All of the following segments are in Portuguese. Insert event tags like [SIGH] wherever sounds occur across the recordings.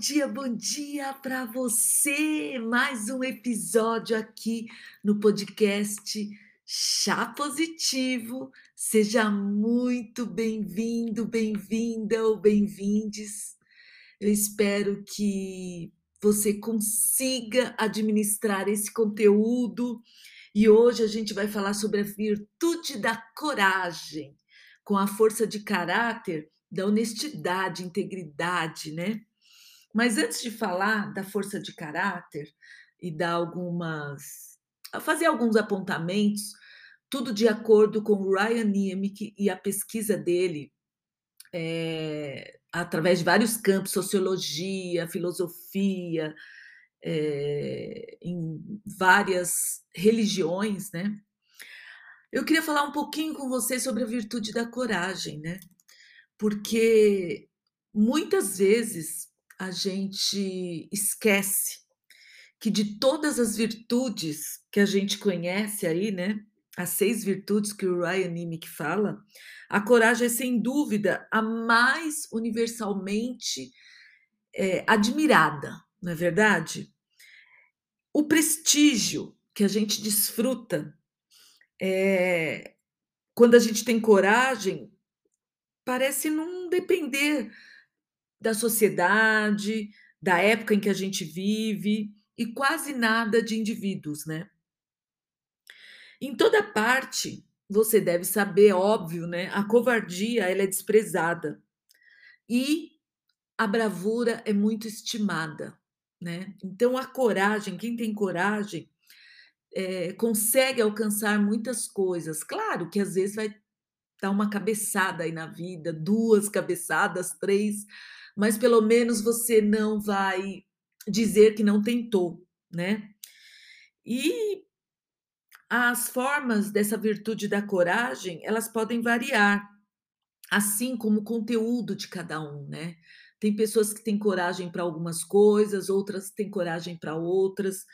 Bom dia, bom dia, bom dia para você! Mais um episódio aqui no podcast Chá Positivo. Seja muito bem-vindo, bem-vinda ou bem-vindes. Eu espero que você consiga administrar esse conteúdo e hoje a gente vai falar sobre a virtude da coragem, com a força de caráter da honestidade, integridade, né? Mas antes de falar da força de caráter e dar algumas fazer alguns apontamentos, tudo de acordo com o Ryan Niemick e a pesquisa dele é, através de vários campos, sociologia, filosofia, é, em várias religiões, né? Eu queria falar um pouquinho com você sobre a virtude da coragem, né? porque muitas vezes a gente esquece que de todas as virtudes que a gente conhece aí, né? As seis virtudes que o Ryan Nimick fala, a coragem é sem dúvida a mais universalmente é, admirada, não é verdade? O prestígio que a gente desfruta é, quando a gente tem coragem parece não depender da sociedade, da época em que a gente vive e quase nada de indivíduos, né? Em toda parte, você deve saber, óbvio, né? A covardia ela é desprezada e a bravura é muito estimada, né? Então a coragem, quem tem coragem é, consegue alcançar muitas coisas. Claro que às vezes vai dar uma cabeçada aí na vida, duas cabeçadas, três, mas pelo menos você não vai dizer que não tentou, né? E as formas dessa virtude da coragem, elas podem variar, assim como o conteúdo de cada um, né? Tem pessoas que têm coragem para algumas coisas, outras têm coragem para outras.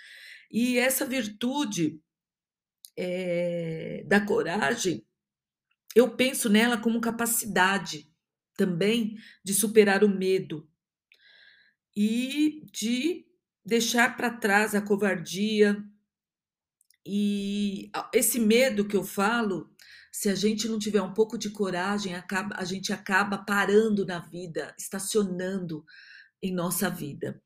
E essa virtude é, da coragem, eu penso nela como capacidade também de superar o medo e de deixar para trás a covardia. E esse medo que eu falo, se a gente não tiver um pouco de coragem, a gente acaba parando na vida, estacionando em nossa vida.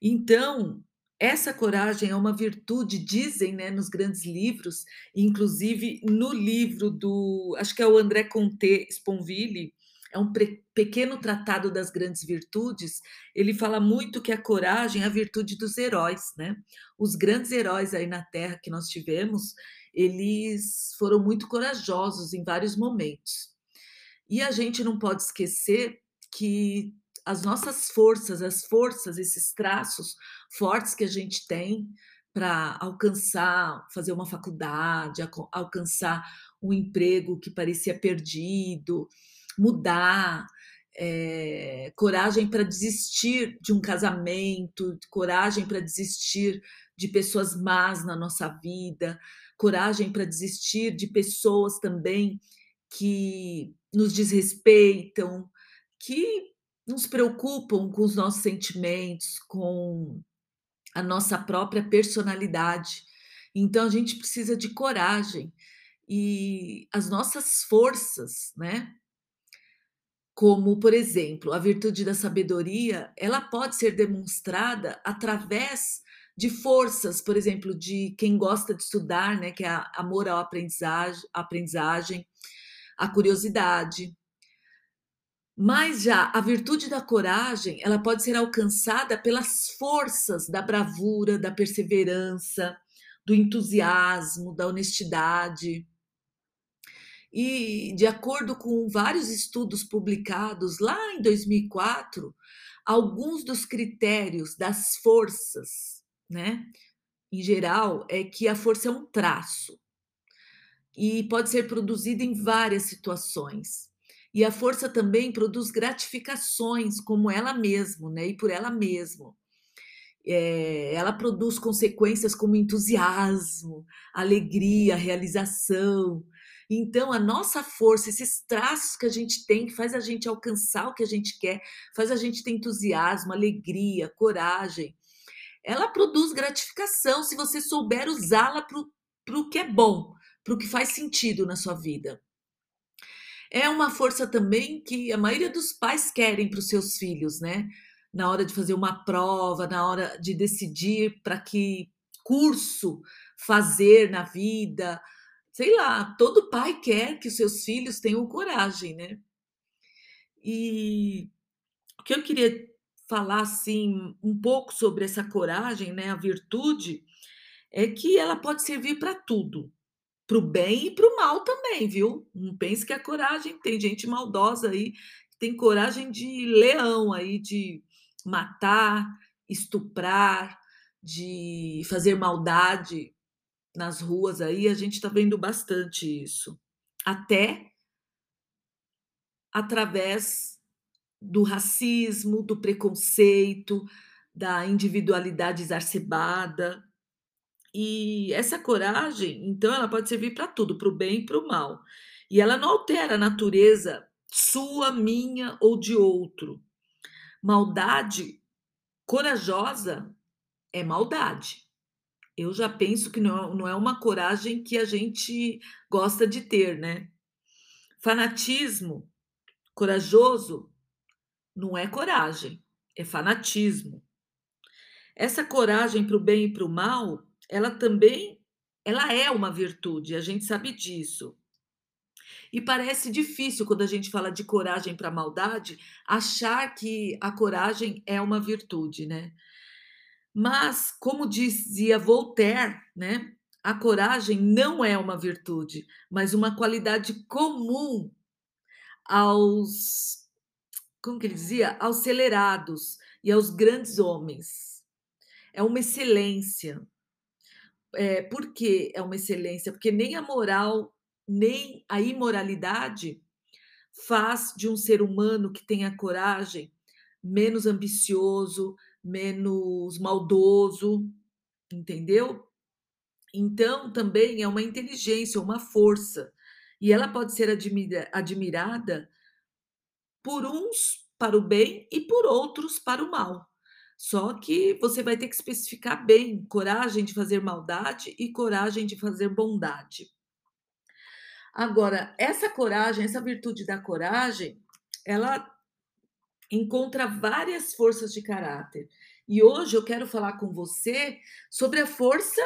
Então, essa coragem é uma virtude, dizem né, nos grandes livros, inclusive no livro do, acho que é o André Comte Sponville, é um pequeno tratado das grandes virtudes. Ele fala muito que a coragem é a virtude dos heróis, né? Os grandes heróis aí na Terra que nós tivemos, eles foram muito corajosos em vários momentos. E a gente não pode esquecer que as nossas forças, as forças, esses traços fortes que a gente tem para alcançar, fazer uma faculdade, alcançar um emprego que parecia perdido, mudar, é, coragem para desistir de um casamento, coragem para desistir de pessoas más na nossa vida, coragem para desistir de pessoas também que nos desrespeitam, que não se preocupam com os nossos sentimentos, com a nossa própria personalidade. Então a gente precisa de coragem e as nossas forças, né? Como, por exemplo, a virtude da sabedoria, ela pode ser demonstrada através de forças, por exemplo, de quem gosta de estudar, né, que é amor à aprendizagem, aprendizagem a curiosidade, mas já a virtude da coragem, ela pode ser alcançada pelas forças da bravura, da perseverança, do entusiasmo, da honestidade. E, de acordo com vários estudos publicados lá em 2004, alguns dos critérios das forças, né, em geral, é que a força é um traço e pode ser produzida em várias situações. E a força também produz gratificações como ela mesma, né? E por ela mesma. É, ela produz consequências como entusiasmo, alegria, realização. Então, a nossa força, esses traços que a gente tem, que faz a gente alcançar o que a gente quer, faz a gente ter entusiasmo, alegria, coragem, ela produz gratificação se você souber usá-la para o que é bom, para o que faz sentido na sua vida. É uma força também que a maioria dos pais querem para os seus filhos, né? Na hora de fazer uma prova, na hora de decidir para que curso fazer na vida, sei lá, todo pai quer que os seus filhos tenham coragem, né? E o que eu queria falar assim um pouco sobre essa coragem, né, a virtude, é que ela pode servir para tudo, para o bem e para o mal também, viu? Não pense que a coragem tem gente maldosa aí, tem coragem de leão aí, de matar, estuprar, de fazer maldade nas ruas aí, a gente está vendo bastante isso. Até através do racismo, do preconceito, da individualidade exacerbada. E essa coragem, então, ela pode servir para tudo, para o bem e para o mal. E ela não altera a natureza sua, minha ou de outro. Maldade corajosa é maldade. Eu já penso que não, é uma coragem que a gente gosta de ter, né? Fanatismo corajoso não é coragem, é fanatismo. Essa coragem para o bem e para o mal, ela também ela é uma virtude, a gente sabe disso. E parece difícil quando a gente fala de coragem para maldade, achar que a coragem é uma virtude, né? Mas, como dizia Voltaire, né, a coragem não é uma virtude, mas uma qualidade comum aos, como que ele dizia, aos acelerados e aos grandes homens. É uma excelência. É, por que é uma excelência? Porque nem a moral, nem a imoralidade faz de um ser humano que tenha coragem menos ambicioso, menos maldoso, entendeu? Então, também é uma inteligência, uma força. E ela pode ser admira, admirada por uns para o bem e por outros para o mal. Só que você vai ter que especificar bem coragem de fazer maldade e coragem de fazer bondade. Agora, essa coragem, essa virtude da coragem, ela encontra várias forças de caráter. E hoje eu quero falar com você sobre a força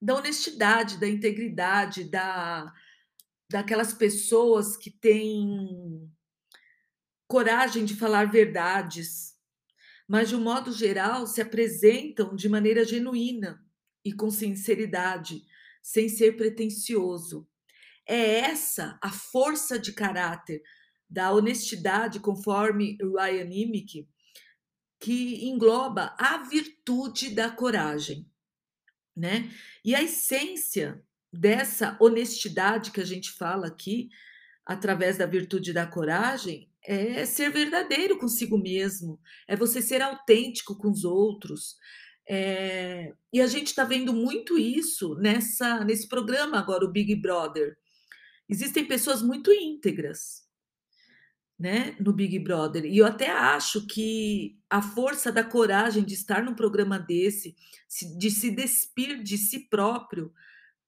da honestidade, da integridade, da daquelas pessoas que têm coragem de falar verdades, mas de um modo geral se apresentam de maneira genuína e com sinceridade, sem ser pretensioso. É essa a força de caráter da honestidade, conforme Ryan Imick, que engloba a virtude da coragem, né? E a essência dessa honestidade que a gente fala aqui, através da virtude da coragem, é ser verdadeiro consigo mesmo, é você ser autêntico com os outros. É... e a gente está vendo muito isso nessa nesse programa agora, o Big Brother. Existem pessoas muito íntegras, né, no Big Brother. E eu até acho que a força da coragem de estar num programa desse, de se despir de si próprio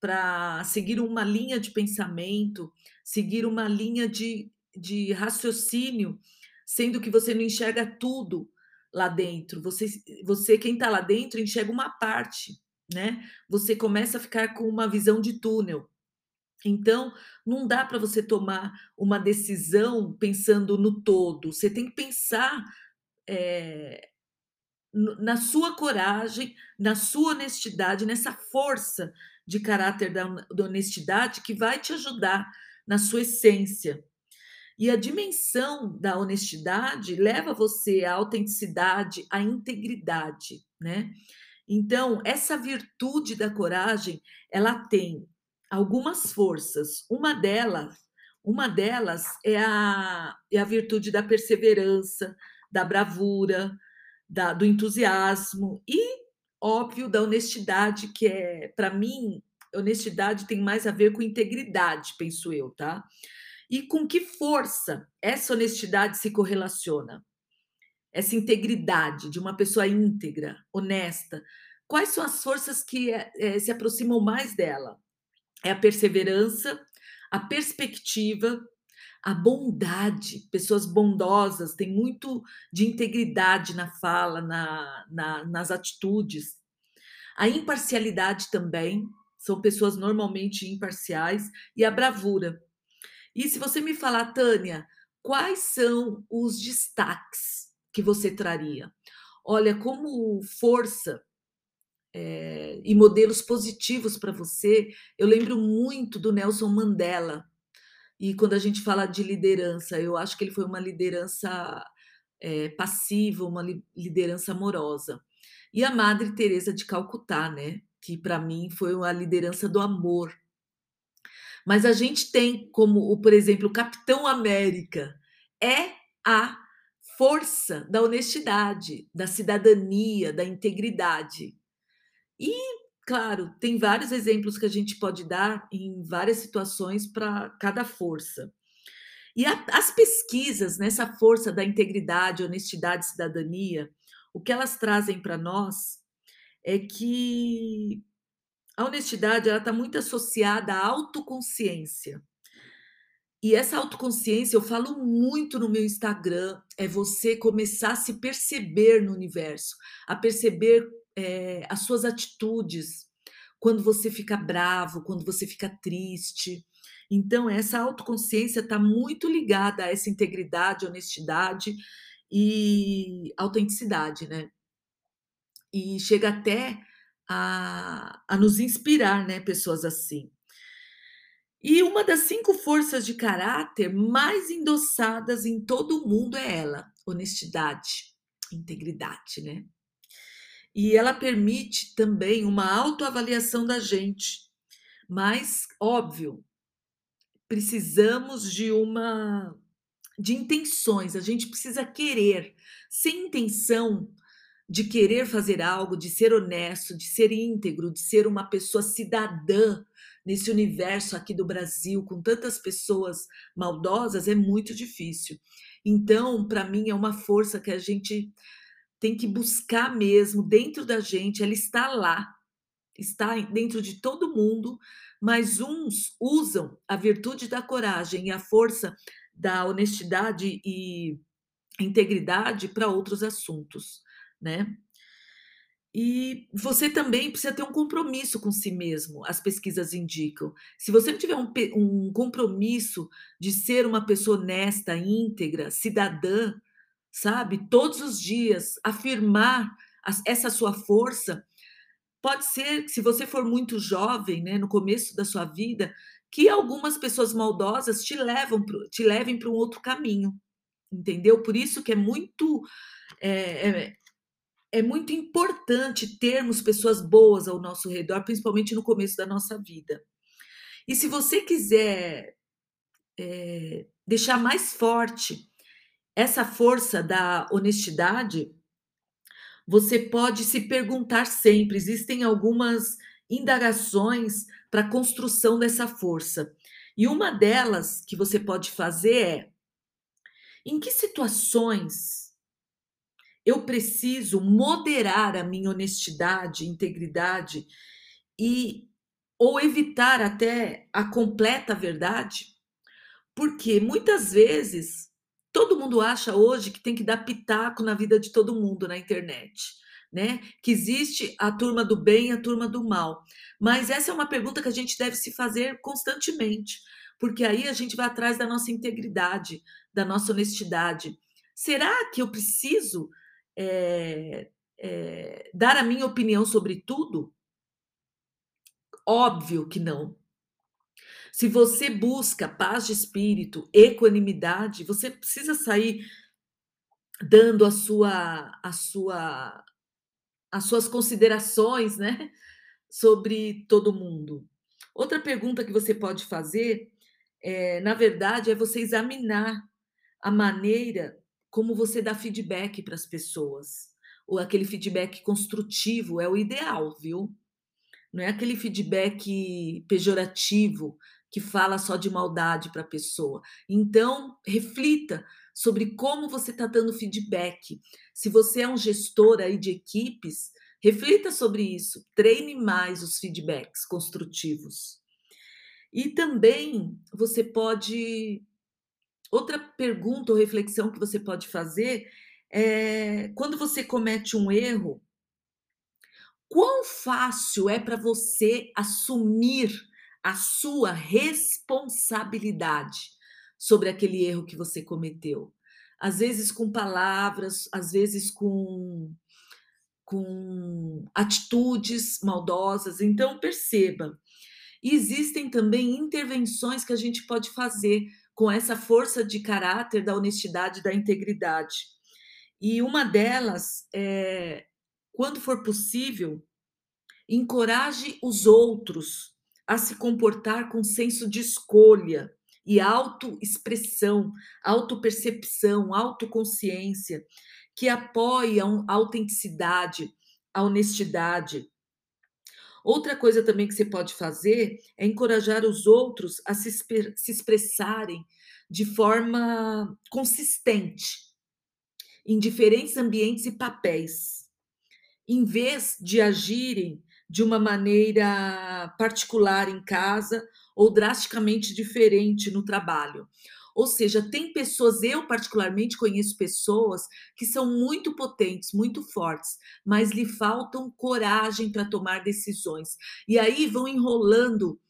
para seguir uma linha de pensamento, seguir uma linha de, de raciocínio, sendo que você não enxerga tudo lá dentro. Você, você quem está lá dentro, enxerga uma parte, né? Você começa a ficar com uma visão de túnel. Então, não dá para você tomar uma decisão pensando no todo. Você tem que pensar é, na sua coragem, na sua honestidade, nessa força de caráter da, da honestidade que vai te ajudar na sua essência. E a dimensão da honestidade leva você à autenticidade, à integridade, né? Então, essa virtude da coragem, ela tem algumas forças. Uma delas, uma delas é a, é a virtude da perseverança, da bravura, da, do entusiasmo e, óbvio, da honestidade, que é, para mim, honestidade tem mais a ver com integridade, penso eu, tá? E com que força essa honestidade se correlaciona? Essa integridade de uma pessoa íntegra, honesta. Quais são as forças que é, se aproximam mais dela? É a perseverança, a perspectiva, a bondade, pessoas bondosas, têm muito de integridade na fala, na, na, nas atitudes. A imparcialidade também, são pessoas normalmente imparciais, e a bravura. E se você me falar, Tânia, quais são os destaques que você traria? Olha, como força é, e modelos positivos para você, eu lembro muito do Nelson Mandela, e quando a gente fala de liderança, eu acho que ele foi uma liderança é, passiva, uma li liderança amorosa. E a Madre Teresa de Calcutá, né? Que para mim foi a liderança do amor. Mas a gente tem como, por exemplo, o Capitão América é a força da honestidade, da cidadania, da integridade. E Claro, tem vários exemplos que a gente pode dar em várias situações para cada força. E a, as pesquisas nessa força da integridade, honestidade cidadania, o que elas trazem para nós é que a honestidade está muito associada à autoconsciência. E essa autoconsciência, eu falo muito no meu Instagram, é você começar a se perceber no universo, a perceber é, as suas atitudes, quando você fica bravo, quando você fica triste. Então, essa autoconsciência está muito ligada a essa integridade, honestidade e autenticidade, né? E chega até a, a nos inspirar, né? Pessoas assim. E uma das cinco forças de caráter mais endossadas em todo o mundo é ela: honestidade, integridade, né? E ela permite também uma autoavaliação da gente. Mas, óbvio, precisamos de uma de intenções, a gente precisa querer. Sem intenção de querer fazer algo, de ser honesto, de ser íntegro, de ser uma pessoa cidadã nesse universo aqui do Brasil, com tantas pessoas maldosas, é muito difícil. Então, para mim, é uma força que a gente tem que buscar mesmo dentro da gente, ela está lá, está dentro de todo mundo, mas uns usam a virtude da coragem e a força da honestidade e integridade para outros assuntos, né? E você também precisa ter um compromisso com si mesmo, as pesquisas indicam. Se você não tiver um, um compromisso de ser uma pessoa honesta, íntegra, cidadã, sabe? Todos os dias, afirmar essa sua força. Pode ser que, se você for muito jovem, né, no começo da sua vida, que algumas pessoas maldosas te, levam pro, te levem para um outro caminho, entendeu? Por isso que é muito. É, é, é muito importante termos pessoas boas ao nosso redor, principalmente no começo da nossa vida. E se você quiser é, deixar mais forte essa força da honestidade, você pode se perguntar sempre. Existem algumas indagações para a construção dessa força. E uma delas que você pode fazer é: em que situações eu preciso moderar a minha honestidade, integridade e ou evitar até a completa verdade? Porque muitas vezes Todo mundo acha hoje que tem que dar pitaco na vida de todo mundo na internet, né? Que existe a turma do bem e a turma do mal. Mas essa é uma pergunta que a gente deve se fazer constantemente, porque aí a gente vai atrás da nossa integridade, da nossa honestidade. Será que eu preciso é, é, dar a minha opinião sobre tudo? Óbvio que não. Se você busca paz de espírito, equanimidade, você precisa sair dando a sua a sua as suas considerações, né, sobre todo mundo. Outra pergunta que você pode fazer, é, na verdade, é você examinar a maneira como você dá feedback para as pessoas. Ou aquele feedback construtivo é o ideal, viu? não é aquele feedback pejorativo que fala só de maldade para a pessoa. Então, reflita sobre como você está dando feedback. Se você é um gestor aí de equipes, reflita sobre isso, treine mais os feedbacks construtivos. E também você pode. Outra pergunta ou reflexão que você pode fazer é quando você comete um erro, quão fácil é para você assumir a sua responsabilidade sobre aquele erro que você cometeu. Às vezes com palavras, às vezes com, com atitudes maldosas. Então, perceba. Existem também intervenções que a gente pode fazer com essa força de caráter da honestidade, da integridade. E uma delas é, quando for possível, encoraje os outros a se comportar com senso de escolha e autoexpressão, autopercepção, autoconsciência, que apoiam a autenticidade, a honestidade. Outra coisa também que você pode fazer é encorajar os outros a se, se expressarem de forma consistente em diferentes ambientes e papéis, em vez de agirem de uma maneira particular em casa ou drasticamente diferente no trabalho. Ou seja, tem pessoas, eu particularmente conheço pessoas que são muito potentes, muito fortes, mas lhe faltam coragem para tomar decisões. E aí vão enrolando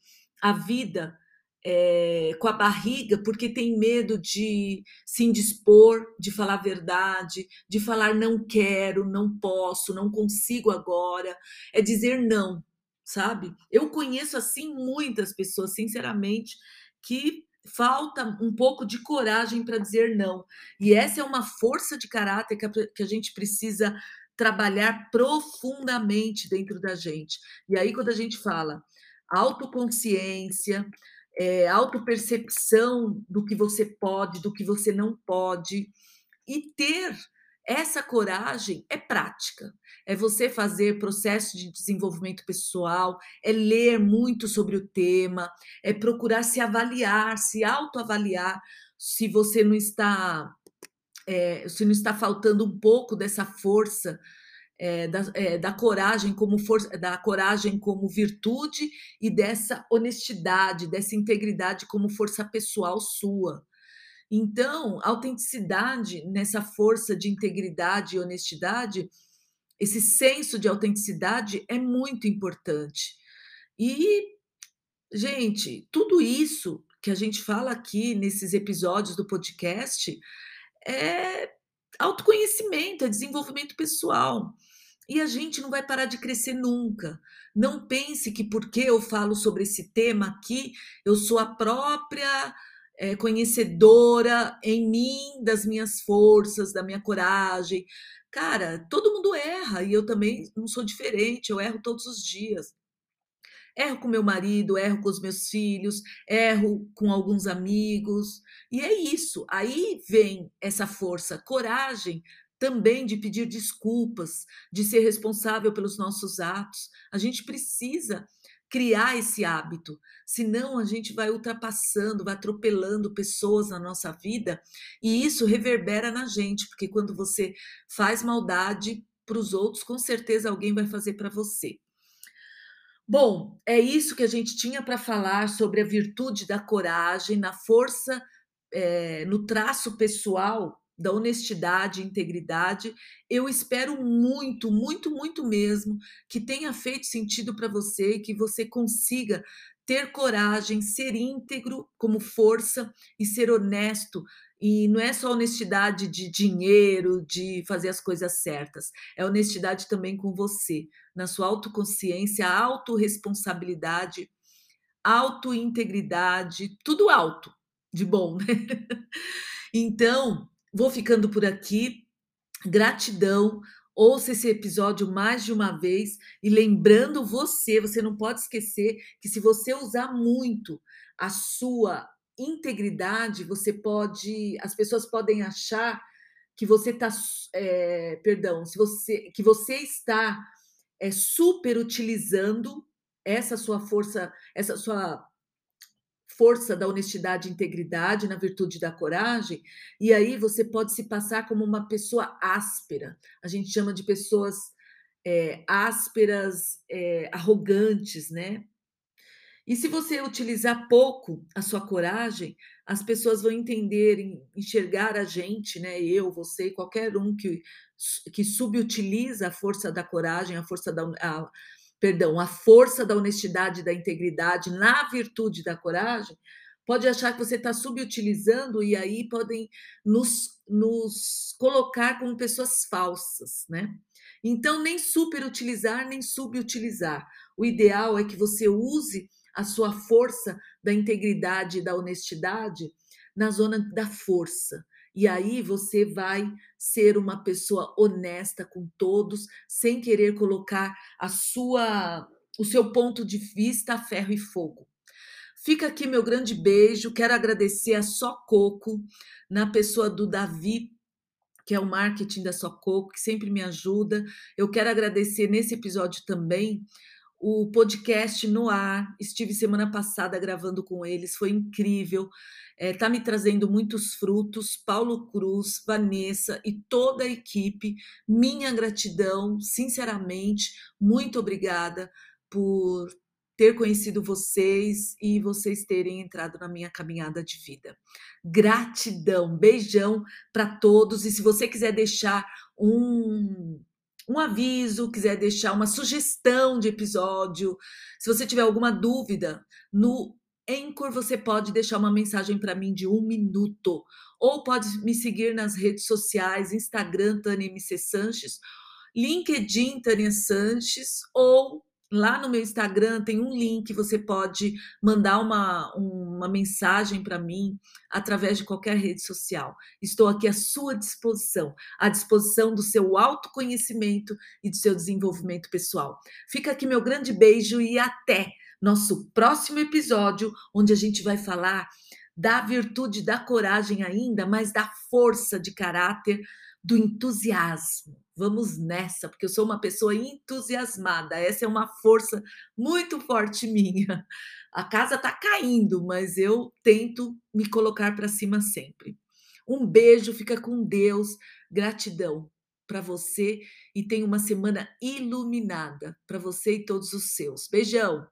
a vida é, com a barriga porque tem medo de se indispor, de falar a verdade, de falar não quero, não posso, não consigo agora. É dizer não, sabe? Eu conheço assim muitas pessoas, sinceramente, que falta um pouco de coragem para dizer não. E essa é uma força de caráter que a, que a gente precisa trabalhar profundamente dentro da gente. E aí, quando a gente fala autoconsciência, é, autopercepção do que você pode, do que você não pode, e ter essa coragem é prática. É você fazer processo de desenvolvimento pessoal, é ler muito sobre o tema, é procurar se avaliar, se autoavaliar, se você não está, é, se não está faltando um pouco dessa força é, da, é, da, coragem como força, da coragem como virtude e dessa honestidade, dessa integridade como força pessoal sua. Então, autenticidade nessa força de integridade e honestidade, esse senso de autenticidade é muito importante. E, gente, tudo isso que a gente fala aqui nesses episódios do podcast é autoconhecimento, é desenvolvimento pessoal. E a gente não vai parar de crescer nunca. Não pense que porque eu falo sobre esse tema aqui, eu sou a própria é, conhecedora em mim das minhas forças, da minha coragem. Cara, todo mundo erra e eu também não sou diferente, eu erro todos os dias. Erro com meu marido, erro com os meus filhos, erro com alguns amigos. E é isso. Aí vem essa força, coragem também de pedir desculpas, de ser responsável pelos nossos atos. A gente precisa criar esse hábito, senão a gente vai ultrapassando, vai atropelando pessoas na nossa vida e isso reverbera na gente, porque quando você faz maldade para os outros, com certeza alguém vai fazer para você. Bom, é isso que a gente tinha para falar sobre a virtude da coragem, na força, é, no traço pessoal da honestidade integridade. Eu espero muito, muito, muito mesmo que tenha feito sentido para você e que você consiga ter coragem, ser íntegro como força e ser honesto. E não é só honestidade de dinheiro, de fazer as coisas certas, é honestidade também com você, na sua autoconsciência, autorresponsabilidade, autointegridade, tudo alto, de bom, né? [LAUGHS] Então, Vou ficando por aqui. Gratidão. Ouça esse episódio mais de uma vez e lembrando você, você não pode esquecer que se você usar muito a sua integridade, você pode, as pessoas podem achar que você está, é, perdão, se você, que você está é, super utilizando essa sua força, essa sua força da honestidade e integridade, na virtude da coragem, e aí você pode se passar como uma pessoa áspera. A gente chama de pessoas é, ásperas, é, arrogantes, né? E se você utilizar pouco a sua coragem, as pessoas vão entender, enxergar a gente, né? Eu, você, qualquer um que, que subutiliza a força da coragem, a força da, a, perdão, a força da honestidade, da integridade na virtude da coragem, pode achar que você está subutilizando e aí podem nos, nos colocar como pessoas falsas, né? Então, nem superutilizar, nem subutilizar. O ideal é que você use a sua força da integridade e da honestidade na zona da força. E aí você vai ser uma pessoa honesta com todos, sem querer colocar a sua o seu ponto de vista a ferro e fogo. Fica aqui meu grande beijo. Quero agradecer a Só Coco, na pessoa do Davi, que é o marketing da Só Coco, que sempre me ajuda. Eu quero agradecer nesse episódio também o podcast no ar. Estive semana passada gravando com eles, foi incrível. Está é, tá me trazendo muitos frutos. Paulo Cruz, Vanessa e toda a equipe, minha gratidão, sinceramente, muito obrigada por ter conhecido vocês e vocês terem entrado na minha caminhada de vida. Gratidão, beijão para todos. E se você quiser deixar um um aviso, quiser deixar uma sugestão de episódio, se você tiver alguma dúvida, no Anchor você pode deixar uma mensagem para mim de um minuto. Ou pode me seguir nas redes sociais, Instagram, Tânia MC Sanches, LinkedIn, Tânia Sanches, ou Lá no meu Instagram tem um link, você pode mandar uma, uma mensagem para mim através de qualquer rede social. Estou aqui à sua disposição, à disposição do seu autoconhecimento e do seu desenvolvimento pessoal. Fica aqui meu grande beijo e até nosso próximo episódio, onde a gente vai falar da virtude da coragem ainda, mas da força de caráter, do entusiasmo vamos nessa, porque eu sou uma pessoa entusiasmada. Essa é uma força muito forte [LAUGHS] minha. A casa está caindo, mas eu tento me colocar para cima sempre. Um beijo, fica com Deus, gratidão para você e tenha uma semana iluminada para você e todos os seus. Beijão.